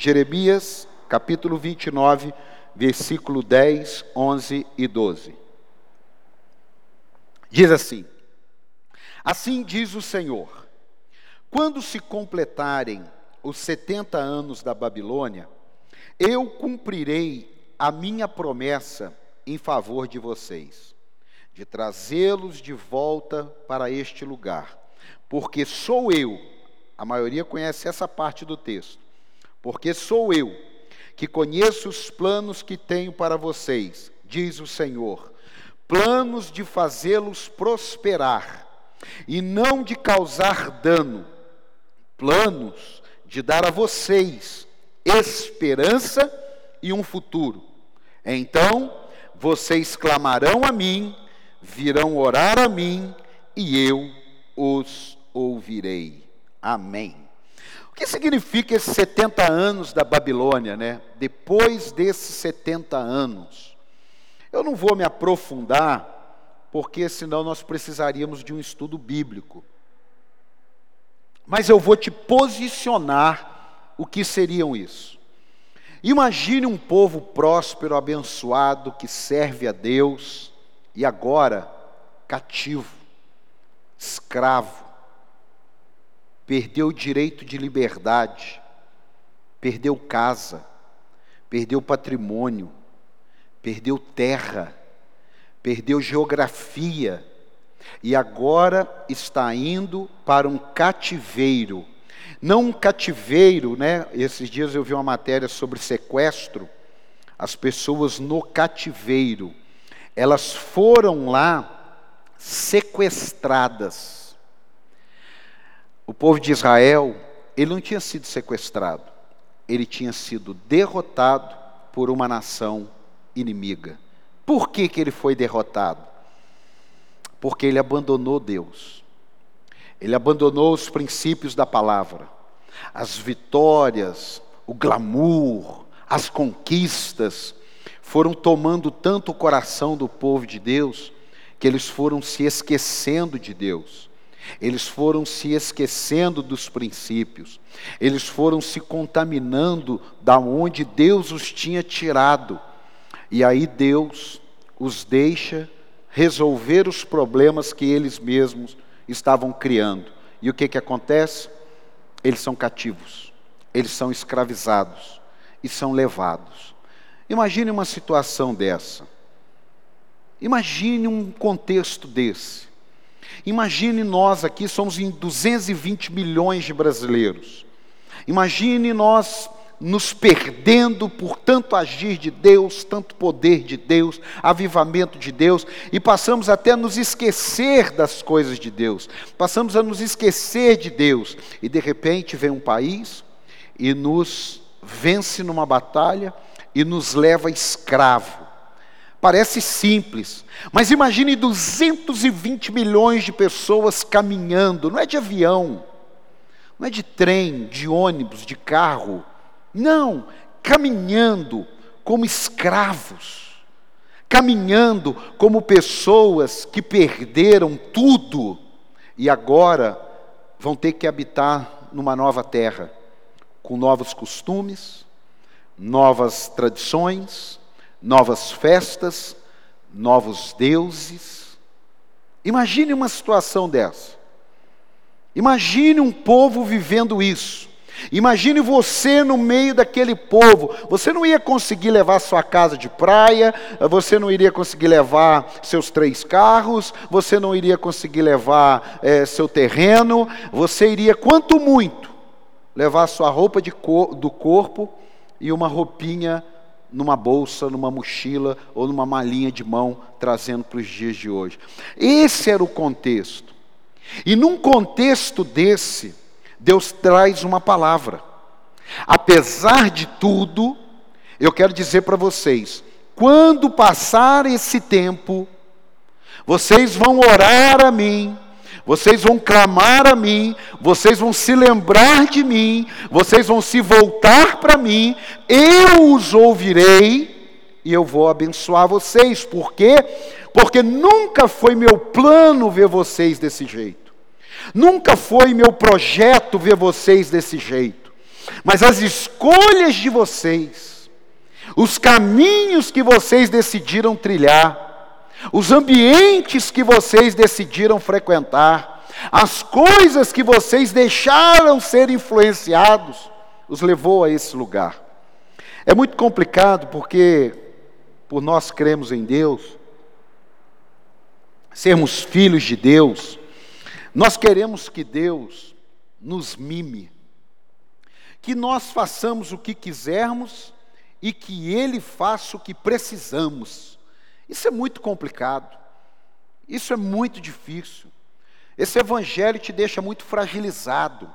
Jeremias, capítulo 29, versículo 10, 11 e 12. Diz assim: Assim diz o Senhor: quando se completarem os setenta anos da Babilônia, eu cumprirei a minha promessa em favor de vocês, de trazê-los de volta para este lugar, porque sou eu, a maioria conhece essa parte do texto, porque sou eu que conheço os planos que tenho para vocês, diz o Senhor, planos de fazê-los prosperar e não de causar dano, planos de dar a vocês esperança e um futuro. Então vocês clamarão a mim, virão orar a mim, e eu os ouvirei. Amém. Que significa esses 70 anos da Babilônia, né? Depois desses 70 anos, eu não vou me aprofundar, porque senão nós precisaríamos de um estudo bíblico. Mas eu vou te posicionar o que seriam isso. Imagine um povo próspero, abençoado, que serve a Deus e agora cativo, escravo, perdeu o direito de liberdade, perdeu casa, perdeu patrimônio, perdeu terra, perdeu geografia e agora está indo para um cativeiro não um cativeiro, né? Esses dias eu vi uma matéria sobre sequestro. As pessoas no cativeiro, elas foram lá sequestradas. O povo de Israel, ele não tinha sido sequestrado, ele tinha sido derrotado por uma nação inimiga. Por que, que ele foi derrotado? Porque ele abandonou Deus. Ele abandonou os princípios da palavra, as vitórias, o glamour, as conquistas foram tomando tanto o coração do povo de Deus que eles foram se esquecendo de Deus. Eles foram se esquecendo dos princípios. Eles foram se contaminando da onde Deus os tinha tirado. E aí Deus os deixa resolver os problemas que eles mesmos estavam criando. E o que, que acontece? Eles são cativos, eles são escravizados e são levados. Imagine uma situação dessa. Imagine um contexto desse. Imagine nós aqui, somos em 220 milhões de brasileiros. Imagine nós nos perdendo por tanto agir de Deus, tanto poder de Deus, avivamento de Deus, e passamos até a nos esquecer das coisas de Deus, passamos a nos esquecer de Deus, e de repente vem um país e nos vence numa batalha e nos leva escravo. Parece simples, mas imagine 220 milhões de pessoas caminhando, não é de avião, não é de trem, de ônibus, de carro, não, caminhando como escravos, caminhando como pessoas que perderam tudo e agora vão ter que habitar numa nova terra, com novos costumes, novas tradições, novas festas, novos deuses. Imagine uma situação dessa. Imagine um povo vivendo isso. Imagine você no meio daquele povo. Você não ia conseguir levar sua casa de praia, você não iria conseguir levar seus três carros, você não iria conseguir levar é, seu terreno, você iria, quanto muito, levar sua roupa cor, do corpo e uma roupinha numa bolsa, numa mochila ou numa malinha de mão, trazendo para os dias de hoje. Esse era o contexto. E num contexto desse, Deus traz uma palavra. Apesar de tudo, eu quero dizer para vocês: quando passar esse tempo, vocês vão orar a mim, vocês vão clamar a mim, vocês vão se lembrar de mim, vocês vão se voltar para mim, eu os ouvirei e eu vou abençoar vocês. Por quê? Porque nunca foi meu plano ver vocês desse jeito. Nunca foi meu projeto ver vocês desse jeito. Mas as escolhas de vocês, os caminhos que vocês decidiram trilhar, os ambientes que vocês decidiram frequentar, as coisas que vocês deixaram ser influenciados, os levou a esse lugar. É muito complicado porque, por nós cremos em Deus, sermos filhos de Deus, nós queremos que Deus nos mime, que nós façamos o que quisermos e que Ele faça o que precisamos. Isso é muito complicado, isso é muito difícil. Esse evangelho te deixa muito fragilizado.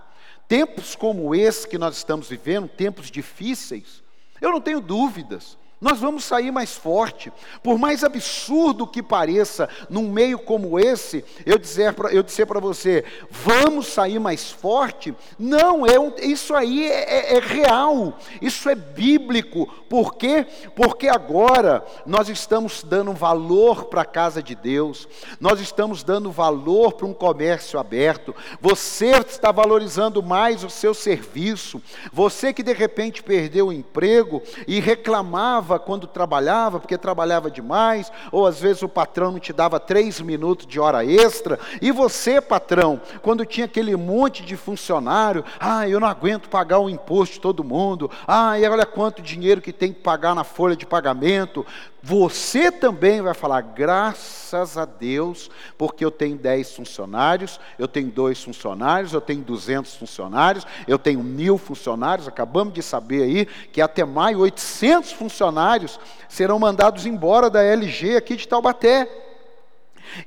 Tempos como esse que nós estamos vivendo, tempos difíceis, eu não tenho dúvidas nós vamos sair mais forte. Por mais absurdo que pareça, num meio como esse, eu dizer para eu dizer para você, vamos sair mais forte. Não, é um, isso aí é, é, é real, isso é bíblico. Por quê? Porque agora nós estamos dando valor para a casa de Deus, nós estamos dando valor para um comércio aberto. Você está valorizando mais o seu serviço. Você que de repente perdeu o emprego e reclamava quando trabalhava, porque trabalhava demais, ou às vezes o patrão não te dava três minutos de hora extra, e você, patrão, quando tinha aquele monte de funcionário, ah, eu não aguento pagar o imposto de todo mundo, ah, e olha quanto dinheiro que tem que pagar na folha de pagamento, você também vai falar, graças a Deus, porque eu tenho 10 funcionários, eu tenho dois funcionários, eu tenho 200 funcionários, eu tenho mil funcionários. Acabamos de saber aí que até maio 800 funcionários serão mandados embora da LG aqui de Taubaté.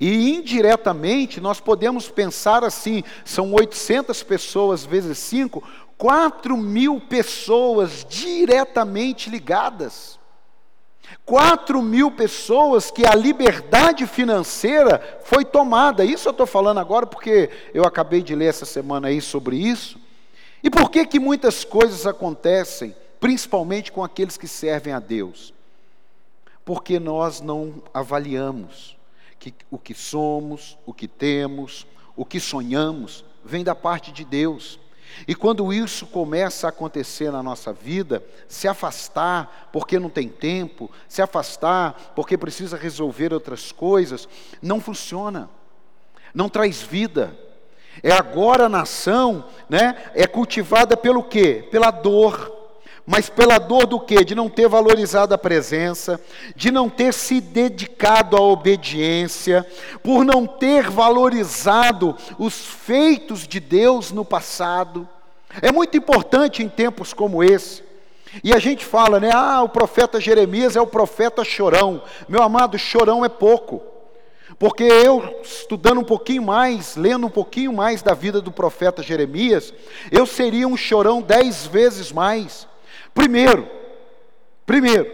E indiretamente nós podemos pensar assim: são 800 pessoas vezes 5, 4 mil pessoas diretamente ligadas. 4 mil pessoas que a liberdade financeira foi tomada. Isso eu estou falando agora porque eu acabei de ler essa semana aí sobre isso. E por que que muitas coisas acontecem, principalmente com aqueles que servem a Deus? Porque nós não avaliamos que o que somos, o que temos, o que sonhamos, vem da parte de Deus. E quando isso começa a acontecer na nossa vida, se afastar porque não tem tempo, se afastar porque precisa resolver outras coisas, não funciona, não traz vida. É agora a nação, né, é cultivada pelo quê? Pela dor. Mas pela dor do quê? De não ter valorizado a presença, de não ter se dedicado à obediência, por não ter valorizado os feitos de Deus no passado. É muito importante em tempos como esse. E a gente fala, né? Ah, o profeta Jeremias é o profeta chorão. Meu amado, chorão é pouco. Porque eu, estudando um pouquinho mais, lendo um pouquinho mais da vida do profeta Jeremias, eu seria um chorão dez vezes mais. Primeiro, primeiro,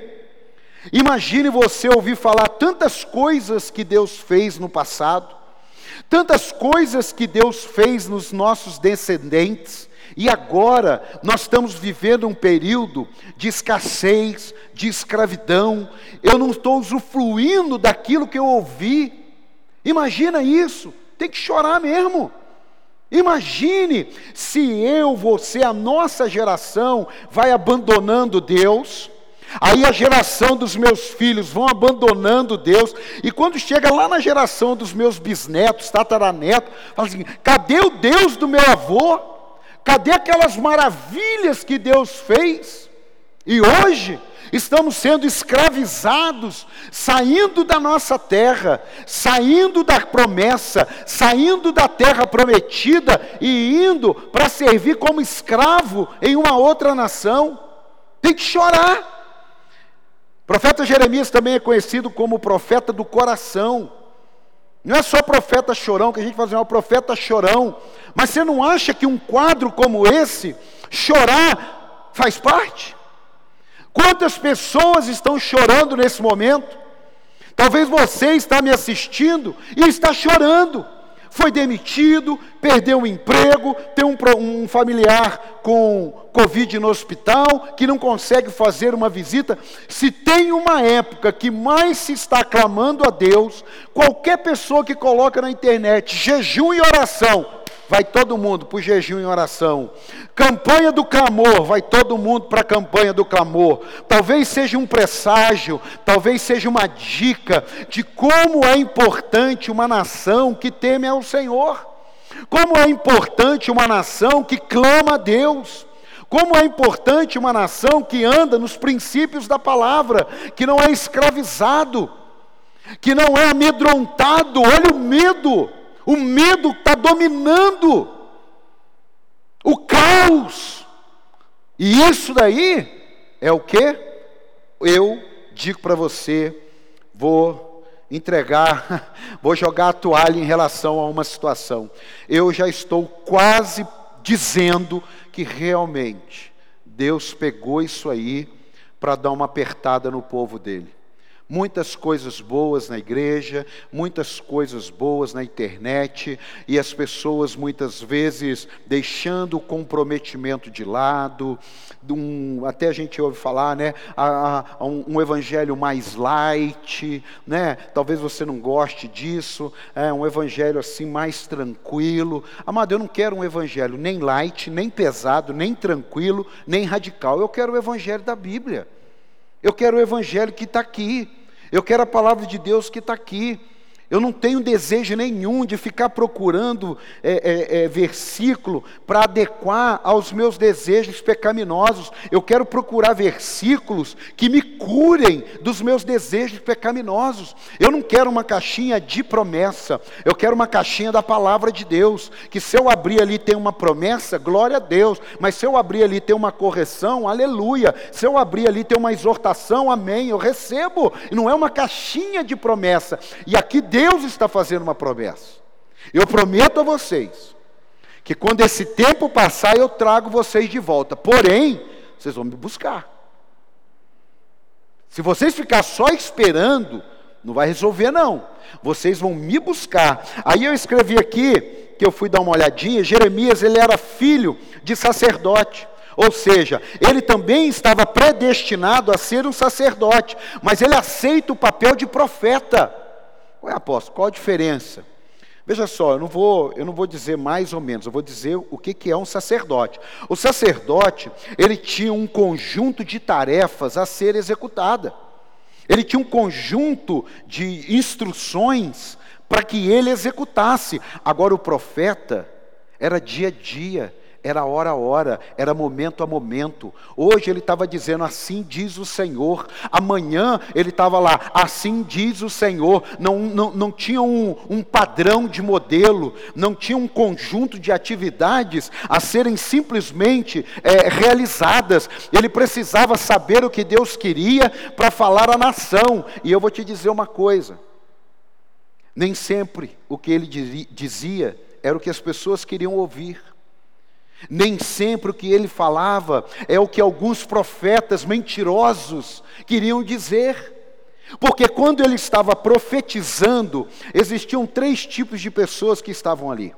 imagine você ouvir falar tantas coisas que Deus fez no passado, tantas coisas que Deus fez nos nossos descendentes, e agora nós estamos vivendo um período de escassez, de escravidão. Eu não estou usufruindo daquilo que eu ouvi. Imagina isso, tem que chorar mesmo. Imagine se eu, você, a nossa geração vai abandonando Deus, aí a geração dos meus filhos vão abandonando Deus, e quando chega lá na geração dos meus bisnetos, tataranetos, fala assim: cadê o Deus do meu avô? Cadê aquelas maravilhas que Deus fez? E hoje estamos sendo escravizados, saindo da nossa terra, saindo da promessa, saindo da terra prometida e indo para servir como escravo em uma outra nação. Tem que chorar. O profeta Jeremias também é conhecido como o profeta do coração. Não é só profeta chorão, que a gente fala assim, é o profeta chorão. Mas você não acha que um quadro como esse, chorar, faz parte? Quantas pessoas estão chorando nesse momento? Talvez você está me assistindo e está chorando. Foi demitido, perdeu o emprego, tem um, um, familiar com Covid no hospital, que não consegue fazer uma visita. Se tem uma época que mais se está clamando a Deus, qualquer pessoa que coloca na internet jejum e oração, vai todo mundo para o jejum e oração. Campanha do clamor, vai todo mundo para a campanha do clamor. Talvez seja um presságio, talvez seja uma dica de como é importante uma nação que teme ao Senhor. Como é importante uma nação que clama a Deus. Como é importante uma nação que anda nos princípios da palavra, que não é escravizado, que não é amedrontado. Olha o medo, o medo está dominando o caos. E isso daí é o que? Eu digo para você, vou entregar, vou jogar a toalha em relação a uma situação. Eu já estou quase dizendo que realmente Deus pegou isso aí para dar uma apertada no povo dele muitas coisas boas na igreja, muitas coisas boas na internet, e as pessoas muitas vezes deixando o comprometimento de lado, um, até a gente ouve falar, né, a, a, um, um, evangelho mais light, né, talvez você não goste disso, é um evangelho assim mais tranquilo. Amado, eu não quero um evangelho nem light, nem pesado, nem tranquilo, nem radical. Eu quero o evangelho da Bíblia. Eu quero o evangelho que está aqui. Eu quero a palavra de Deus que está aqui. Eu não tenho desejo nenhum de ficar procurando é, é, é, versículo para adequar aos meus desejos pecaminosos. Eu quero procurar versículos que me curem dos meus desejos pecaminosos. Eu não quero uma caixinha de promessa, eu quero uma caixinha da palavra de Deus. Que se eu abrir ali tem uma promessa, glória a Deus. Mas se eu abrir ali tem uma correção, aleluia. Se eu abrir ali tem uma exortação, amém. Eu recebo. Não é uma caixinha de promessa. E aqui Deus está fazendo uma promessa. Eu prometo a vocês que quando esse tempo passar, eu trago vocês de volta. Porém, vocês vão me buscar. Se vocês ficar só esperando, não vai resolver não. Vocês vão me buscar. Aí eu escrevi aqui que eu fui dar uma olhadinha, Jeremias, ele era filho de sacerdote. Ou seja, ele também estava predestinado a ser um sacerdote, mas ele aceita o papel de profeta. Ué, apóstolo, qual a diferença? Veja só, eu não vou, eu não vou dizer mais ou menos, eu vou dizer o que, que é um sacerdote. O sacerdote, ele tinha um conjunto de tarefas a ser executada. Ele tinha um conjunto de instruções para que ele executasse. Agora o profeta era dia a dia, era hora a hora, era momento a momento. Hoje ele estava dizendo, assim diz o Senhor. Amanhã ele estava lá, assim diz o Senhor. Não, não, não tinha um, um padrão de modelo, não tinha um conjunto de atividades a serem simplesmente é, realizadas. Ele precisava saber o que Deus queria para falar à nação. E eu vou te dizer uma coisa: nem sempre o que ele dizia era o que as pessoas queriam ouvir. Nem sempre o que ele falava é o que alguns profetas mentirosos queriam dizer. Porque quando ele estava profetizando, existiam três tipos de pessoas que estavam ali.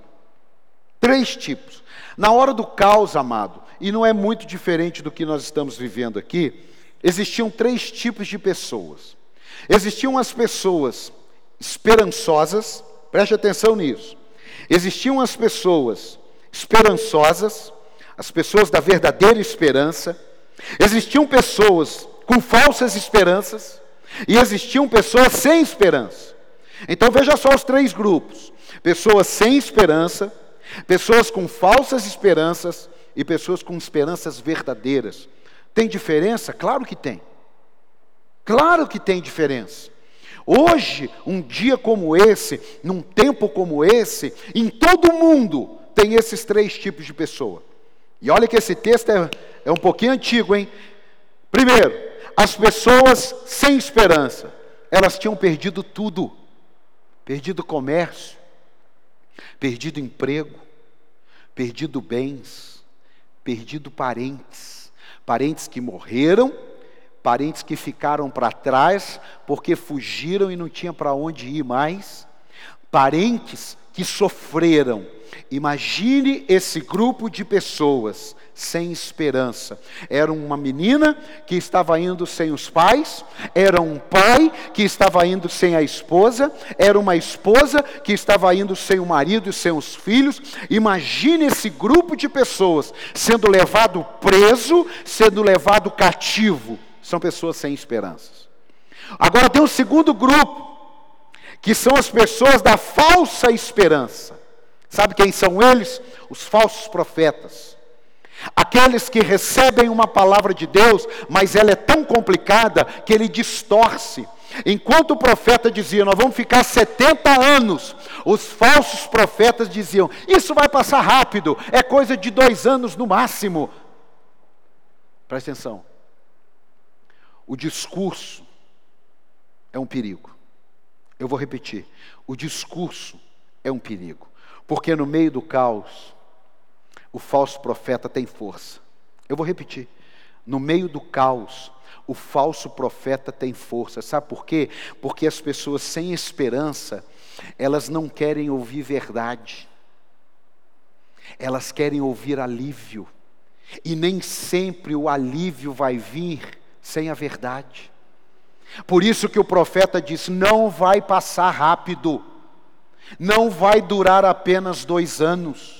Três tipos. Na hora do caos, amado, e não é muito diferente do que nós estamos vivendo aqui, existiam três tipos de pessoas. Existiam as pessoas esperançosas, preste atenção nisso. Existiam as pessoas esperançosas, as pessoas da verdadeira esperança. Existiam pessoas com falsas esperanças e existiam pessoas sem esperança. Então veja só os três grupos: pessoas sem esperança, pessoas com falsas esperanças e pessoas com esperanças verdadeiras. Tem diferença? Claro que tem. Claro que tem diferença. Hoje, um dia como esse, num tempo como esse, em todo o mundo, tem esses três tipos de pessoa. E olha que esse texto é, é um pouquinho antigo, hein? Primeiro, as pessoas sem esperança, elas tinham perdido tudo: perdido comércio, perdido emprego, perdido bens, perdido parentes, parentes que morreram, parentes que ficaram para trás porque fugiram e não tinha para onde ir mais, parentes que sofreram, Imagine esse grupo de pessoas sem esperança. Era uma menina que estava indo sem os pais, era um pai que estava indo sem a esposa, era uma esposa que estava indo sem o marido e sem os filhos. Imagine esse grupo de pessoas sendo levado preso, sendo levado cativo. São pessoas sem esperanças. Agora tem um segundo grupo, que são as pessoas da falsa esperança. Sabe quem são eles? Os falsos profetas. Aqueles que recebem uma palavra de Deus, mas ela é tão complicada que ele distorce. Enquanto o profeta dizia, nós vamos ficar 70 anos, os falsos profetas diziam, isso vai passar rápido, é coisa de dois anos no máximo. Presta atenção. O discurso é um perigo. Eu vou repetir. O discurso é um perigo. Porque no meio do caos, o falso profeta tem força. Eu vou repetir. No meio do caos, o falso profeta tem força. Sabe por quê? Porque as pessoas sem esperança, elas não querem ouvir verdade. Elas querem ouvir alívio. E nem sempre o alívio vai vir sem a verdade. Por isso que o profeta diz: não vai passar rápido, não vai durar apenas dois anos.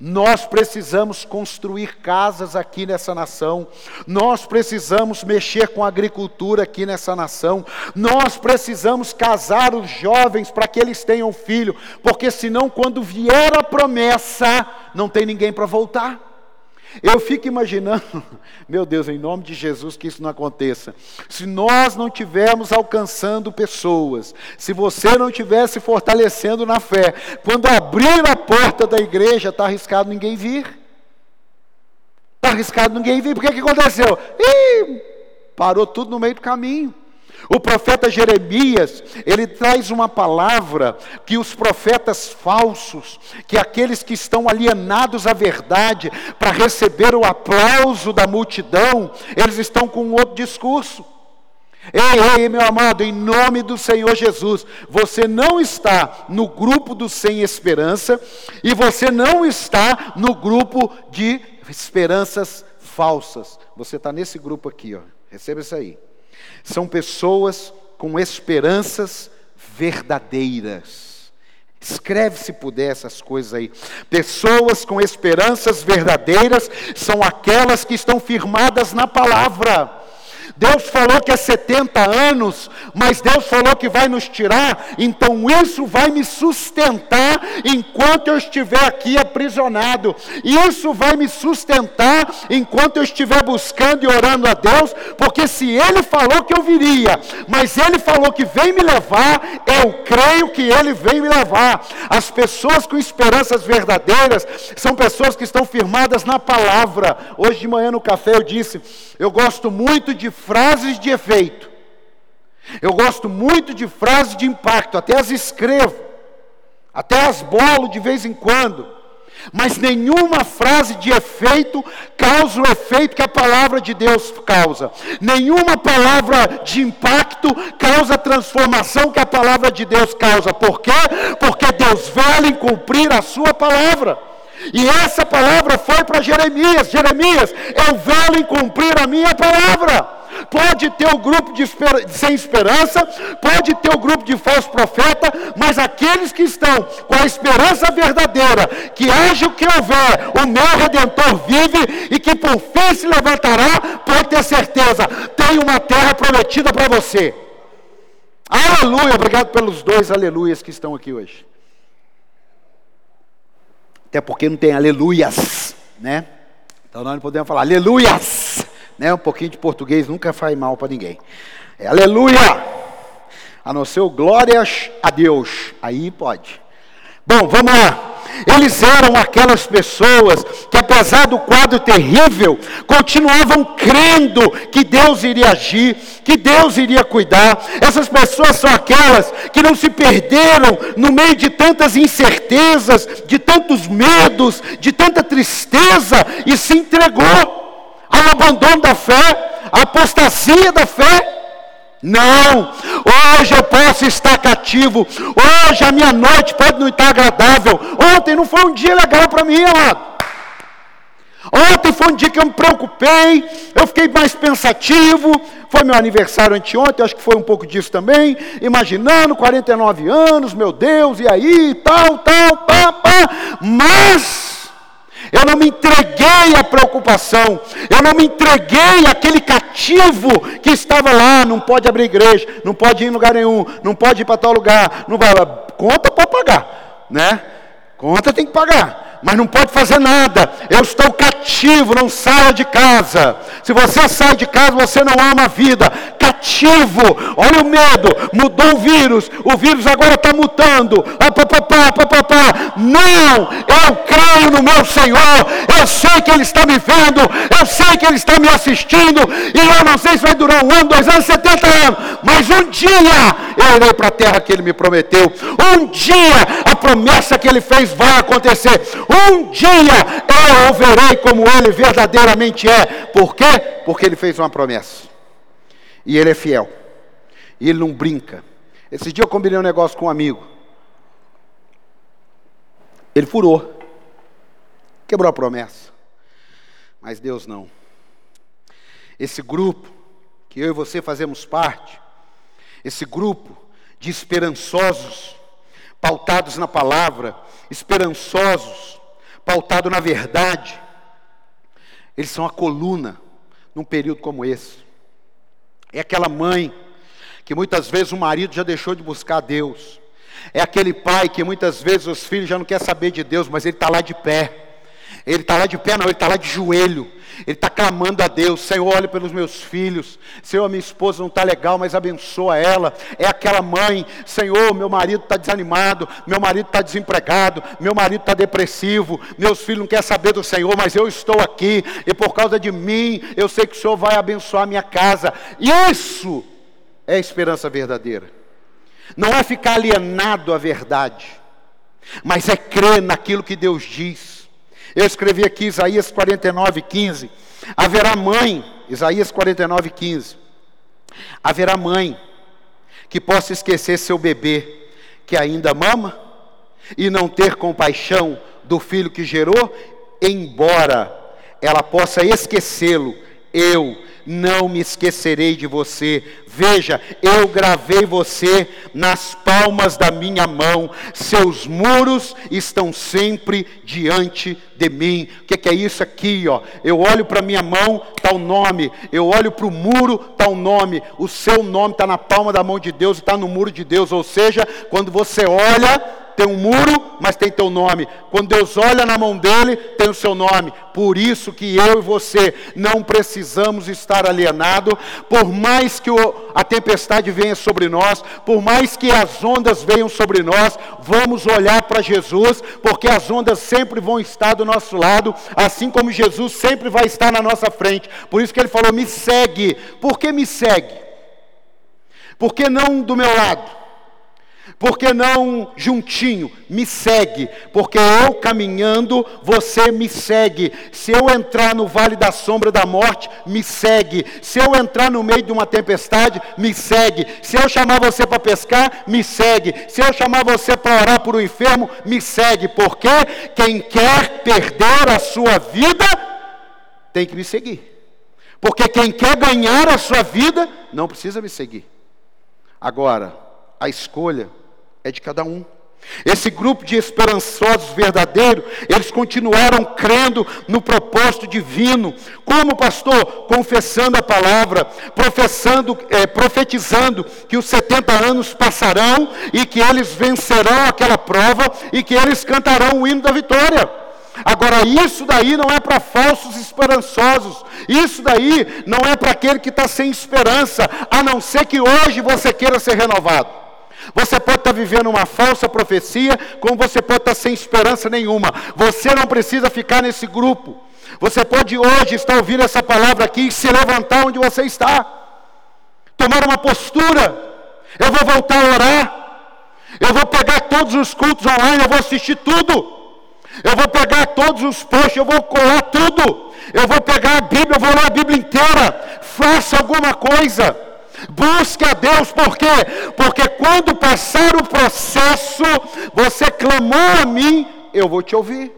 Nós precisamos construir casas aqui nessa nação, nós precisamos mexer com a agricultura aqui nessa nação, nós precisamos casar os jovens para que eles tenham filho, porque senão, quando vier a promessa, não tem ninguém para voltar. Eu fico imaginando, meu Deus, em nome de Jesus, que isso não aconteça. Se nós não estivermos alcançando pessoas, se você não estiver se fortalecendo na fé, quando abrir a porta da igreja, está arriscado ninguém vir. Está arriscado ninguém vir. Por que, que aconteceu? Ih, parou tudo no meio do caminho. O profeta Jeremias, ele traz uma palavra que os profetas falsos, que aqueles que estão alienados à verdade para receber o aplauso da multidão, eles estão com outro discurso. Ei, ei, meu amado, em nome do Senhor Jesus, você não está no grupo do sem esperança e você não está no grupo de esperanças falsas. Você está nesse grupo aqui, ó. Receba isso aí. São pessoas com esperanças verdadeiras. Escreve se puder essas coisas aí. Pessoas com esperanças verdadeiras são aquelas que estão firmadas na palavra. Deus falou que é 70 anos, mas Deus falou que vai nos tirar, então isso vai me sustentar enquanto eu estiver aqui aprisionado. Isso vai me sustentar enquanto eu estiver buscando e orando a Deus, porque se Ele falou que eu viria, mas Ele falou que vem me levar, eu creio que Ele vem me levar. As pessoas com esperanças verdadeiras são pessoas que estão firmadas na palavra. Hoje de manhã no café eu disse, eu gosto muito de frases de efeito. Eu gosto muito de frases de impacto, até as escrevo, até as bolo de vez em quando. Mas nenhuma frase de efeito causa o efeito que a palavra de Deus causa. Nenhuma palavra de impacto causa a transformação que a palavra de Deus causa. Por quê? Porque Deus vale em cumprir a sua palavra. E essa palavra foi para Jeremias: Jeremias, eu vou em cumprir a minha palavra. Pode ter o grupo de esper sem esperança, pode ter o grupo de falso profeta, mas aqueles que estão com a esperança verdadeira, que haja o que houver, o meu redentor vive e que por fim se levantará, pode ter certeza, tem uma terra prometida para você. Aleluia, obrigado pelos dois aleluias que estão aqui hoje. Até porque não tem aleluias, né? Então nós não podemos falar aleluias, né? Um pouquinho de português nunca faz mal para ninguém. É aleluia, a não ser o glórias a Deus, aí pode. Bom, vamos lá. Eles eram aquelas pessoas que, apesar do quadro terrível, continuavam crendo que Deus iria agir, que Deus iria cuidar. Essas pessoas são aquelas que não se perderam no meio de tantas incertezas, de tantos medos, de tanta tristeza e se entregou ao abandono da fé, à apostasia da fé. Não, hoje eu posso estar cativo, hoje a minha noite pode não estar agradável. Ontem não foi um dia legal para mim, amado. Ontem foi um dia que eu me preocupei, eu fiquei mais pensativo. Foi meu aniversário anteontem, acho que foi um pouco disso também. Imaginando, 49 anos, meu Deus, e aí, tal, tal, pá, pá. Mas eu não me entreguei à preocupação, eu não me entreguei àquele cativo que estava lá. Não pode abrir igreja, não pode ir em lugar nenhum, não pode ir para tal lugar. Não vai, conta para pagar, né? Conta tem que pagar mas não pode fazer nada. Eu estou cativo, não saia de casa. Se você sai de casa, você não ama a vida. Cativo, olha o medo, mudou o vírus, o vírus agora está mutando. Ah. Não, eu creio no meu Senhor, eu sei que Ele está me vendo, eu sei que Ele está me assistindo, e eu não sei se vai durar um ano, dois anos, setenta anos, mas um dia eu irei para a terra que Ele me prometeu. Um dia a promessa que Ele fez vai acontecer. Um dia eu o verei como ele verdadeiramente é. Por quê? Porque ele fez uma promessa. E ele é fiel. E ele não brinca. Esse dia eu combinei um negócio com um amigo. Ele furou. Quebrou a promessa. Mas Deus não. Esse grupo, que eu e você fazemos parte, esse grupo de esperançosos, pautados na palavra, esperançosos, pautado na verdade. Eles são a coluna num período como esse. É aquela mãe que muitas vezes o marido já deixou de buscar Deus. É aquele pai que muitas vezes os filhos já não querem saber de Deus, mas ele está lá de pé. Ele está lá de pé, não, ele está lá de joelho. Ele está clamando a Deus, Senhor, olhe pelos meus filhos. Senhor, minha esposa não está legal, mas abençoa ela. É aquela mãe, Senhor, meu marido está desanimado, meu marido está desempregado, meu marido está depressivo, meus filhos não querem saber do Senhor, mas eu estou aqui, e por causa de mim, eu sei que o Senhor vai abençoar minha casa. Isso é esperança verdadeira. Não é ficar alienado à verdade, mas é crer naquilo que Deus diz. Eu escrevi aqui Isaías 49, 15. Haverá mãe, Isaías 49, 15. Haverá mãe que possa esquecer seu bebê que ainda mama e não ter compaixão do filho que gerou, embora ela possa esquecê-lo, eu não me esquecerei de você. Veja, eu gravei você nas palmas da minha mão, seus muros estão sempre diante de mim. O que, que, é isso aqui? Ó? Eu olho para minha mão, está o nome, eu olho para o muro, está o nome, o seu nome está na palma da mão de Deus está no muro de Deus. Ou seja, quando você olha, tem um muro, mas tem teu nome. Quando Deus olha na mão dele, tem o seu nome. Por isso que eu e você não precisamos estar alienados, por mais que o, a tempestade venha sobre nós, por mais que as ondas venham sobre nós, vamos olhar para Jesus, porque as ondas sempre vão estar do nosso lado, assim como Jesus sempre vai estar na nossa frente. Por isso que ele falou: "Me segue". Por que me segue? Por que não do meu lado? Por que não juntinho? Me segue, porque eu caminhando, você me segue. Se eu entrar no vale da sombra da morte, me segue. Se eu entrar no meio de uma tempestade, me segue. Se eu chamar você para pescar, me segue. Se eu chamar você para orar por um enfermo, me segue. Porque quem quer perder a sua vida, tem que me seguir. Porque quem quer ganhar a sua vida, não precisa me seguir. Agora, a escolha é de cada um. Esse grupo de esperançosos verdadeiros, eles continuaram crendo no propósito divino, como pastor, confessando a palavra, professando, é, profetizando que os 70 anos passarão e que eles vencerão aquela prova e que eles cantarão o hino da vitória. Agora, isso daí não é para falsos esperançosos, isso daí não é para aquele que está sem esperança, a não ser que hoje você queira ser renovado. Você pode estar vivendo uma falsa profecia, como você pode estar sem esperança nenhuma. Você não precisa ficar nesse grupo. Você pode hoje estar ouvindo essa palavra aqui e se levantar onde você está, tomar uma postura. Eu vou voltar a orar. Eu vou pegar todos os cultos online, eu vou assistir tudo. Eu vou pegar todos os posts, eu vou colar tudo. Eu vou pegar a Bíblia, eu vou ler a Bíblia inteira. Faça alguma coisa. Busque a Deus, por quê? Porque quando passar o processo, você clamou a mim, eu vou te ouvir,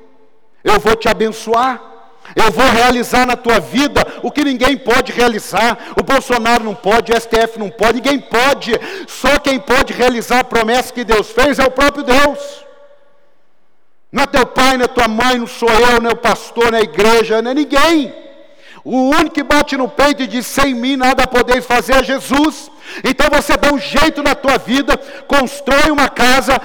eu vou te abençoar. Eu vou realizar na tua vida o que ninguém pode realizar. O Bolsonaro não pode, o STF não pode, ninguém pode. Só quem pode realizar a promessa que Deus fez é o próprio Deus. Não é teu pai, não é tua mãe, não sou eu, não é o pastor, não é a igreja, não é ninguém. O único que bate no peito e diz: sem mim nada podeis fazer é Jesus. Então você dá um jeito na tua vida, constrói uma casa,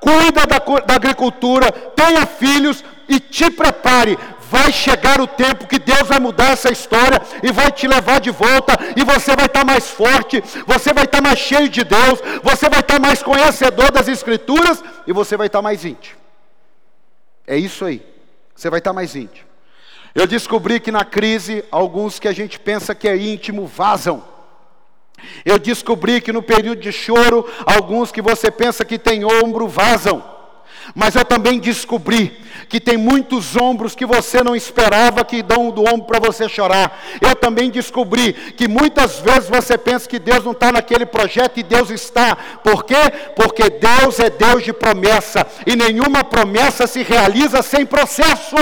cuida da, da agricultura, tenha filhos e te prepare. Vai chegar o tempo que Deus vai mudar essa história e vai te levar de volta, e você vai estar mais forte, você vai estar mais cheio de Deus, você vai estar mais conhecedor das Escrituras e você vai estar mais íntimo. É isso aí, você vai estar mais íntimo. Eu descobri que na crise, alguns que a gente pensa que é íntimo vazam. Eu descobri que no período de choro, alguns que você pensa que tem ombro vazam. Mas eu também descobri que tem muitos ombros que você não esperava que dão do ombro para você chorar. Eu também descobri que muitas vezes você pensa que Deus não está naquele projeto e Deus está. Por quê? Porque Deus é Deus de promessa e nenhuma promessa se realiza sem processo.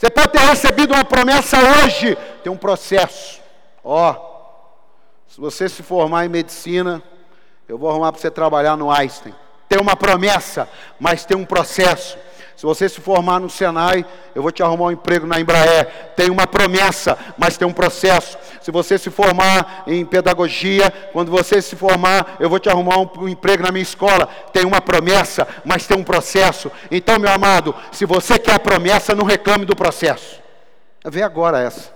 Você pode ter recebido uma promessa hoje, tem um processo. Ó, se você se formar em medicina, eu vou arrumar para você trabalhar no Einstein. Tem uma promessa, mas tem um processo. Se você se formar no Senai, eu vou te arrumar um emprego na Embraer. Tem uma promessa, mas tem um processo. Se você se formar em pedagogia, quando você se formar, eu vou te arrumar um, emprego na minha escola. Tem uma promessa, mas tem um processo. Então, meu amado, se você quer a promessa, não reclame do processo. Vê agora essa.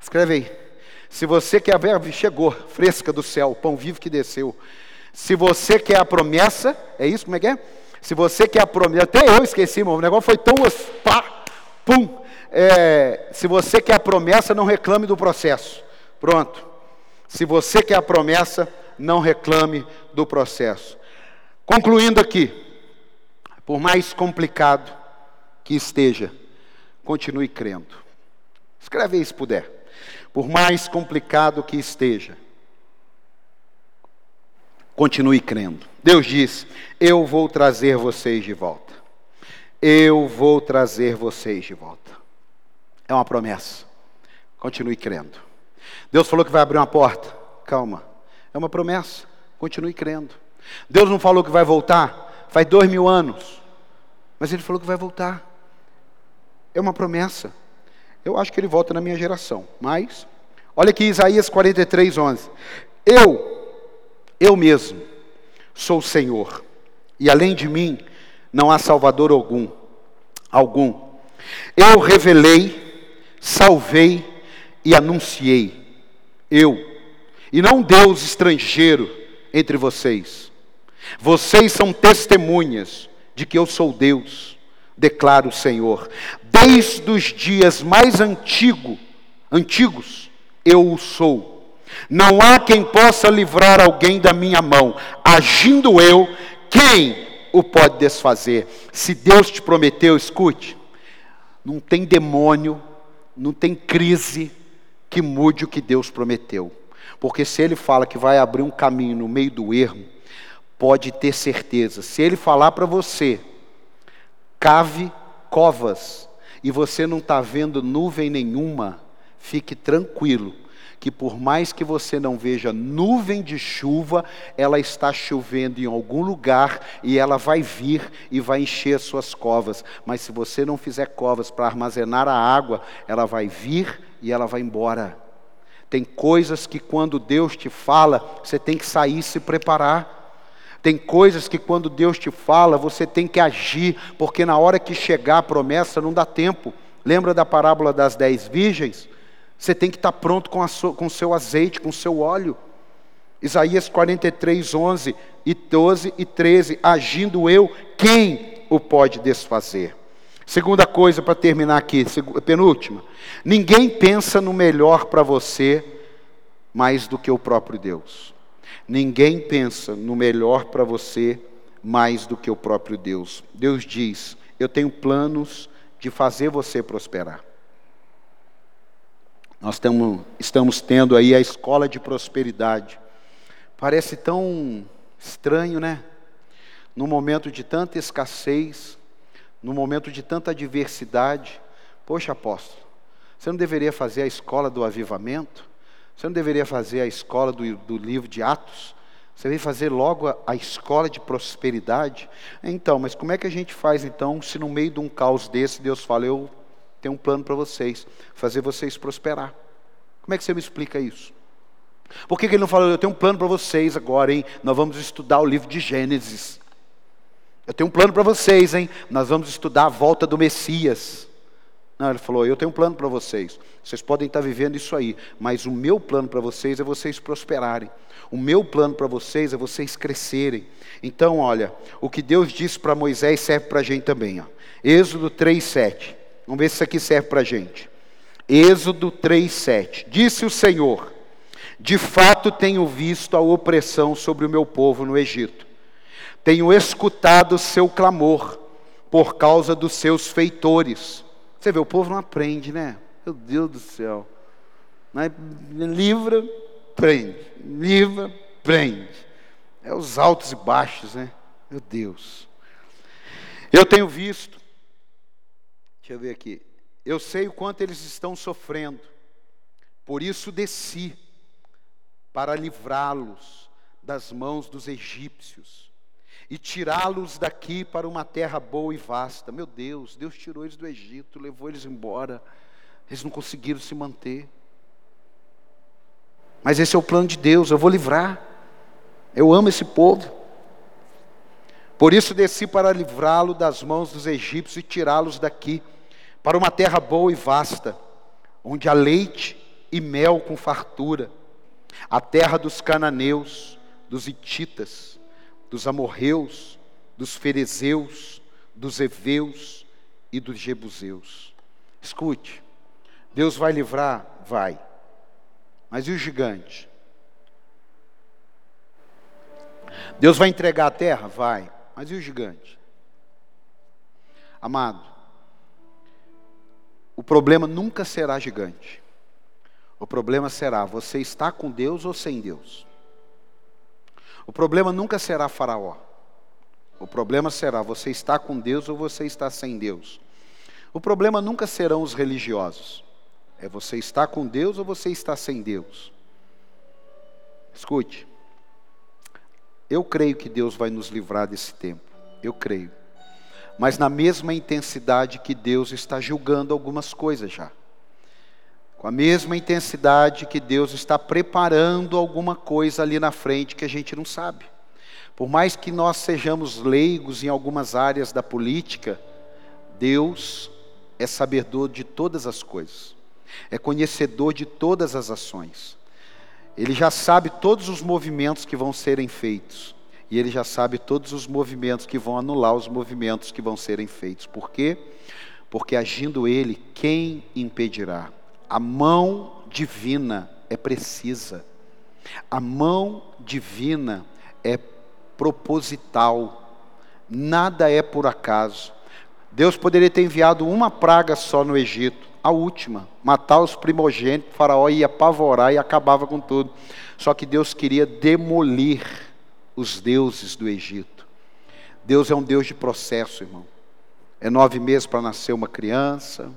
Escreve aí. Se você quer ver, chegou, fresca do céu, pão vivo que desceu. Se você quer a promessa, é isso? Como é que é? Se você quer a promessa, até eu esqueci, o negócio foi tão pá, pum. É, se você quer a promessa, não reclame do processo. Pronto. Se você quer a promessa, não reclame do processo. Concluindo aqui, por mais complicado que esteja, continue crendo. Escreve aí se puder. Por mais complicado que esteja, continue crendo. Deus diz: Eu vou trazer vocês de volta. Eu vou trazer vocês de volta. É uma promessa. Continue crendo. Deus falou que vai abrir uma porta. Calma. É uma promessa. Continue crendo. Deus não falou que vai voltar. Faz dois mil anos. Mas Ele falou que vai voltar. É uma promessa. Eu acho que Ele volta na minha geração. Mas, olha aqui Isaías 43, 11. Eu eu mesmo sou o Senhor, e além de mim não há salvador algum. Algum. Eu revelei, salvei e anunciei. Eu, e não Deus estrangeiro entre vocês. Vocês são testemunhas de que eu sou Deus, declara o Senhor. Desde os dias mais antigo, antigos, eu o sou não há quem possa livrar alguém da minha mão. Agindo eu, quem o pode desfazer? Se Deus te prometeu, escute. Não tem demônio, não tem crise que mude o que Deus prometeu. Porque se ele fala que vai abrir um caminho no meio do erro, pode ter certeza. Se ele falar para você, cave covas, e você não está vendo nuvem nenhuma, fique tranquilo, que por mais que você não veja nuvem de chuva, ela está chovendo em algum lugar e ela vai vir e vai encher as suas covas. Mas se você não fizer covas para armazenar a água, ela vai vir e ela vai embora. Tem coisas que quando Deus te fala, você tem que sair e se preparar. Tem coisas que quando Deus te fala, você tem que agir, porque na hora que chegar a promessa não dá tempo. Lembra da parábola das dez virgens? Você tem que estar pronto com o seu azeite, com o seu óleo. Isaías 43, 11 e 12 e 13. Agindo eu, quem o pode desfazer? Segunda coisa para terminar aqui, penúltima. Ninguém pensa no melhor para você mais do que o próprio Deus. Ninguém pensa no melhor para você mais do que o próprio Deus. Deus diz: Eu tenho planos de fazer você prosperar. Nós temos, estamos tendo aí a escola de prosperidade. Parece tão estranho, né? No momento de tanta escassez, no momento de tanta adversidade. Poxa, apóstolo, você não deveria fazer a escola do avivamento? Você não deveria fazer a escola do, do livro de Atos? Você veio fazer logo a, a, escola de prosperidade? Então, mas como é que a gente faz então, se no meio de um caos desse, Deus fala, eu tenho um plano para vocês, fazer vocês prosperar. Como é que você me explica isso? Por que, que ele não falou, eu tenho um plano para vocês agora, hein? Nós vamos estudar o livro de Gênesis. Eu tenho um plano para vocês, hein? Nós vamos estudar a volta do Messias. Não, ele falou, eu tenho um plano para vocês. Vocês podem estar vivendo isso aí, mas o meu plano para vocês é vocês prosperarem. O meu plano para vocês é vocês crescerem. Então, olha, o que Deus disse para Moisés serve para a gente também. Ó. Êxodo 3, 7. Vamos ver se isso aqui serve para a gente. Êxodo 3,7. Disse o Senhor: De fato tenho visto a opressão sobre o meu povo no Egito. Tenho escutado o seu clamor por causa dos seus feitores. Você vê, o povo não aprende, né? Meu Deus do céu. Livra, prende. Livra, prende. É os altos e baixos, né? Meu Deus. Eu tenho visto Deixa eu ver aqui. Eu sei o quanto eles estão sofrendo, por isso desci para livrá-los das mãos dos egípcios e tirá-los daqui para uma terra boa e vasta. Meu Deus, Deus tirou eles do Egito, levou eles embora, eles não conseguiram se manter. Mas esse é o plano de Deus, eu vou livrar. Eu amo esse povo. Por isso desci para livrá-lo das mãos dos egípcios e tirá-los daqui para uma terra boa e vasta, onde há leite e mel com fartura, a terra dos cananeus, dos ititas, dos amorreus, dos ferezeus, dos heveus e dos jebuseus. Escute, Deus vai livrar? Vai. Mas e o gigante? Deus vai entregar a terra? Vai. Mas e o gigante? Amado, o problema nunca será gigante. O problema será você está com Deus ou sem Deus. O problema nunca será Faraó. O problema será você está com Deus ou você está sem Deus. O problema nunca serão os religiosos. É você está com Deus ou você está sem Deus. Escute. Eu creio que Deus vai nos livrar desse tempo. Eu creio mas na mesma intensidade que Deus está julgando algumas coisas já. Com a mesma intensidade que Deus está preparando alguma coisa ali na frente que a gente não sabe. Por mais que nós sejamos leigos em algumas áreas da política, Deus é sabedor de todas as coisas, é conhecedor de todas as ações. Ele já sabe todos os movimentos que vão serem feitos. E ele já sabe todos os movimentos que vão anular os movimentos que vão serem feitos. Por quê? Porque agindo ele, quem impedirá? A mão divina é precisa. A mão divina é proposital. Nada é por acaso. Deus poderia ter enviado uma praga só no Egito, a última, matar os primogênitos, o faraó ia apavorar e acabava com tudo. Só que Deus queria demolir os deuses do Egito. Deus é um Deus de processo, irmão. É nove meses para nascer uma criança,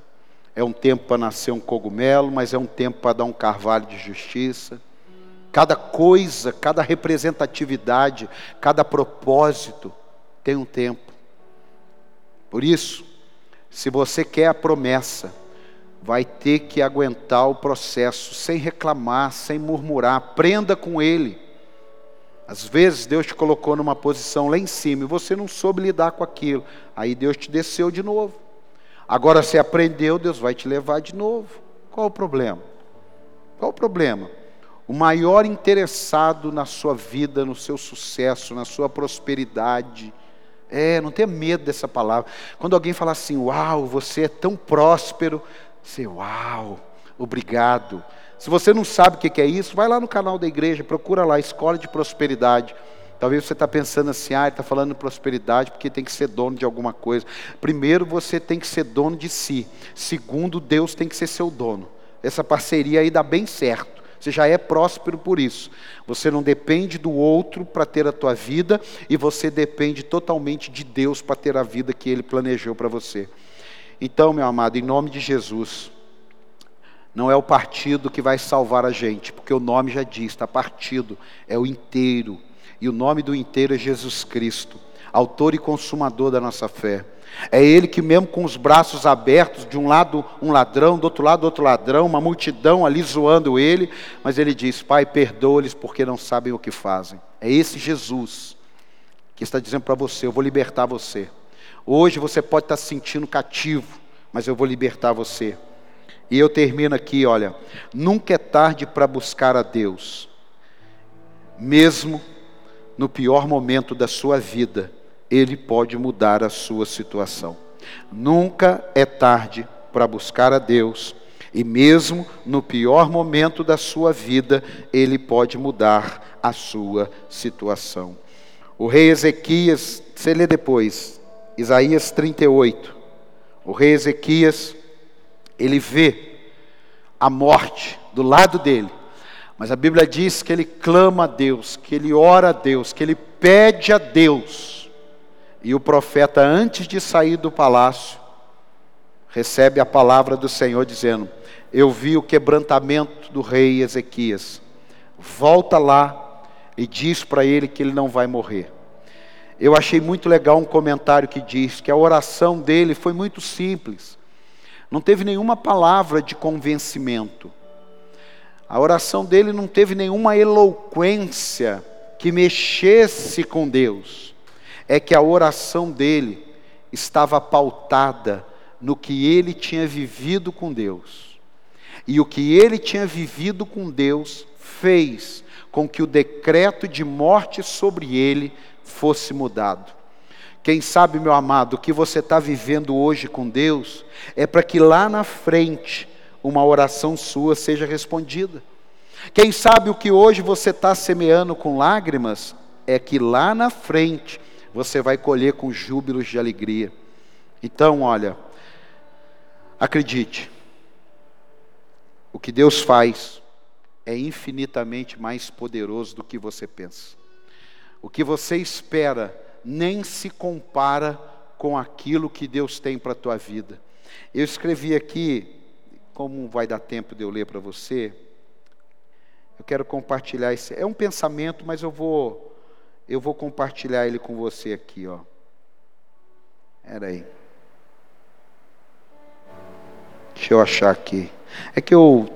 é um tempo para nascer um cogumelo, mas é um tempo para dar um carvalho de justiça. Cada coisa, cada representatividade, cada propósito tem um tempo. Por isso, se você quer a promessa, vai ter que aguentar o processo sem reclamar, sem murmurar. Aprenda com ele. Às vezes Deus te colocou numa posição lá em cima e você não soube lidar com aquilo. Aí Deus te desceu de novo. Agora você aprendeu, Deus vai te levar de novo. Qual o problema? Qual o problema? O maior interessado na sua vida, no seu sucesso, na sua prosperidade. É, não tenha medo dessa palavra. Quando alguém fala assim, uau, você é tão próspero, você, uau, obrigado. Se você não sabe o que é isso, vai lá no canal da igreja, procura lá, Escola de Prosperidade. Talvez você está pensando assim, ah, ele está falando de prosperidade porque tem que ser dono de alguma coisa. Primeiro, você tem que ser dono de si. Segundo, Deus tem que ser seu dono. essa parceria aí dá bem certo. Você já é próspero por isso. Você não depende do outro para ter a tua vida e você depende totalmente de Deus para ter a vida que ele planejou para você. Então, meu amado, em nome de Jesus, não é o partido que vai salvar a gente, porque o nome já diz, está partido, é o inteiro. E o nome do inteiro é Jesus Cristo, autor e consumador da nossa fé. É ele que, mesmo com os braços abertos, de um lado um ladrão, do outro lado outro ladrão, uma multidão ali zoando ele, mas ele diz: Pai, perdoa-lhes porque não sabem o que fazem. É esse Jesus que está dizendo para você: Eu vou libertar você. Hoje você pode estar se sentindo cativo, mas eu vou libertar você. E eu termino aqui, olha, nunca é tarde para buscar a Deus, mesmo no pior momento da sua vida, Ele pode mudar a sua situação. Nunca é tarde para buscar a Deus, e mesmo no pior momento da sua vida, Ele pode mudar a sua situação. O rei Ezequias, você lê depois, Isaías 38. O rei Ezequias, ele vê a morte do lado dele, mas a Bíblia diz que ele clama a Deus, que ele ora a Deus, que ele pede a Deus. E o profeta, antes de sair do palácio, recebe a palavra do Senhor dizendo: Eu vi o quebrantamento do rei Ezequias. Volta lá e diz para ele que ele não vai morrer. Eu achei muito legal um comentário que diz que a oração dele foi muito simples. Não teve nenhuma palavra de convencimento. A oração dele não teve nenhuma eloquência que mexesse com Deus. É que a oração dele estava pautada no que ele tinha vivido com Deus. E o que ele tinha vivido com Deus fez com que o decreto de morte sobre ele fosse mudado. Quem sabe, meu amado, o que você está vivendo hoje com Deus é para que lá na frente uma oração sua seja respondida. Quem sabe o que hoje você está semeando com lágrimas é que lá na frente você vai colher com júbilos de alegria. Então, olha, acredite, o que Deus faz é infinitamente mais poderoso do que você pensa. O que você espera nem se compara com aquilo que Deus tem para a tua vida. Eu escrevi aqui, como vai dar tempo de eu ler para você, eu quero compartilhar esse. É um pensamento, mas eu vou eu vou compartilhar ele com você aqui, ó. Era aí. Deixa eu achar aqui. É que eu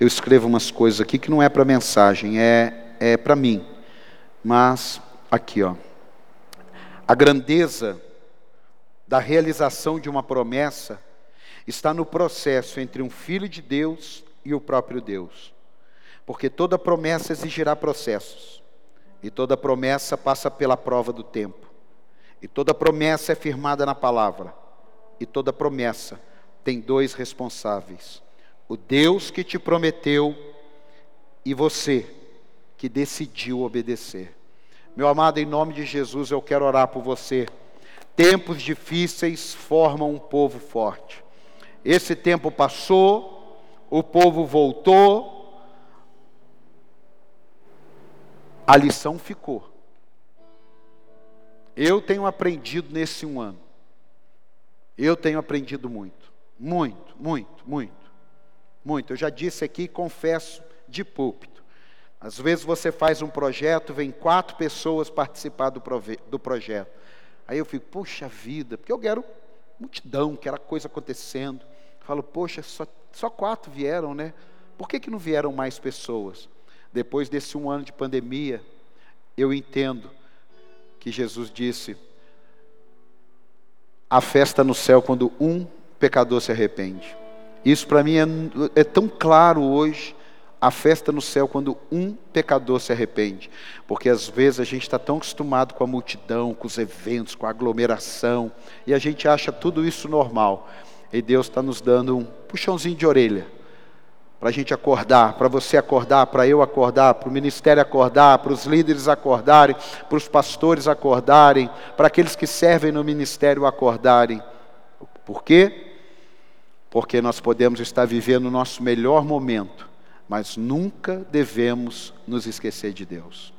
eu escrevo umas coisas aqui que não é para mensagem, é é para mim. Mas aqui, ó. A grandeza da realização de uma promessa está no processo entre um filho de Deus e o próprio Deus. Porque toda promessa exigirá processos, e toda promessa passa pela prova do tempo, e toda promessa é firmada na palavra, e toda promessa tem dois responsáveis: o Deus que te prometeu e você que decidiu obedecer. Meu amado, em nome de Jesus, eu quero orar por você. Tempos difíceis formam um povo forte. Esse tempo passou, o povo voltou, a lição ficou. Eu tenho aprendido nesse um ano. Eu tenho aprendido muito, muito, muito, muito, muito. Eu já disse aqui, confesso de púlpito. Às vezes você faz um projeto, vem quatro pessoas participar do, do projeto. Aí eu fico, poxa vida, porque eu quero multidão, quero coisa acontecendo. Eu falo, poxa, só, só quatro vieram, né? Por que, que não vieram mais pessoas? Depois desse um ano de pandemia, eu entendo que Jesus disse: a festa no céu quando um pecador se arrepende. Isso para mim é, é tão claro hoje a festa no céu quando um pecador se arrepende. Porque às vezes a gente está tão acostumado com a multidão, com os eventos, com a aglomeração, e a gente acha tudo isso normal. E Deus está nos dando um puxãozinho de orelha para a gente acordar, para você acordar, para eu acordar, para o ministério acordar, para os líderes acordarem, para os pastores acordarem, para aqueles que servem no ministério acordarem. Por quê? porque nós podemos estar vivendo o nosso melhor momento, mas nunca devemos nos esquecer de Deus.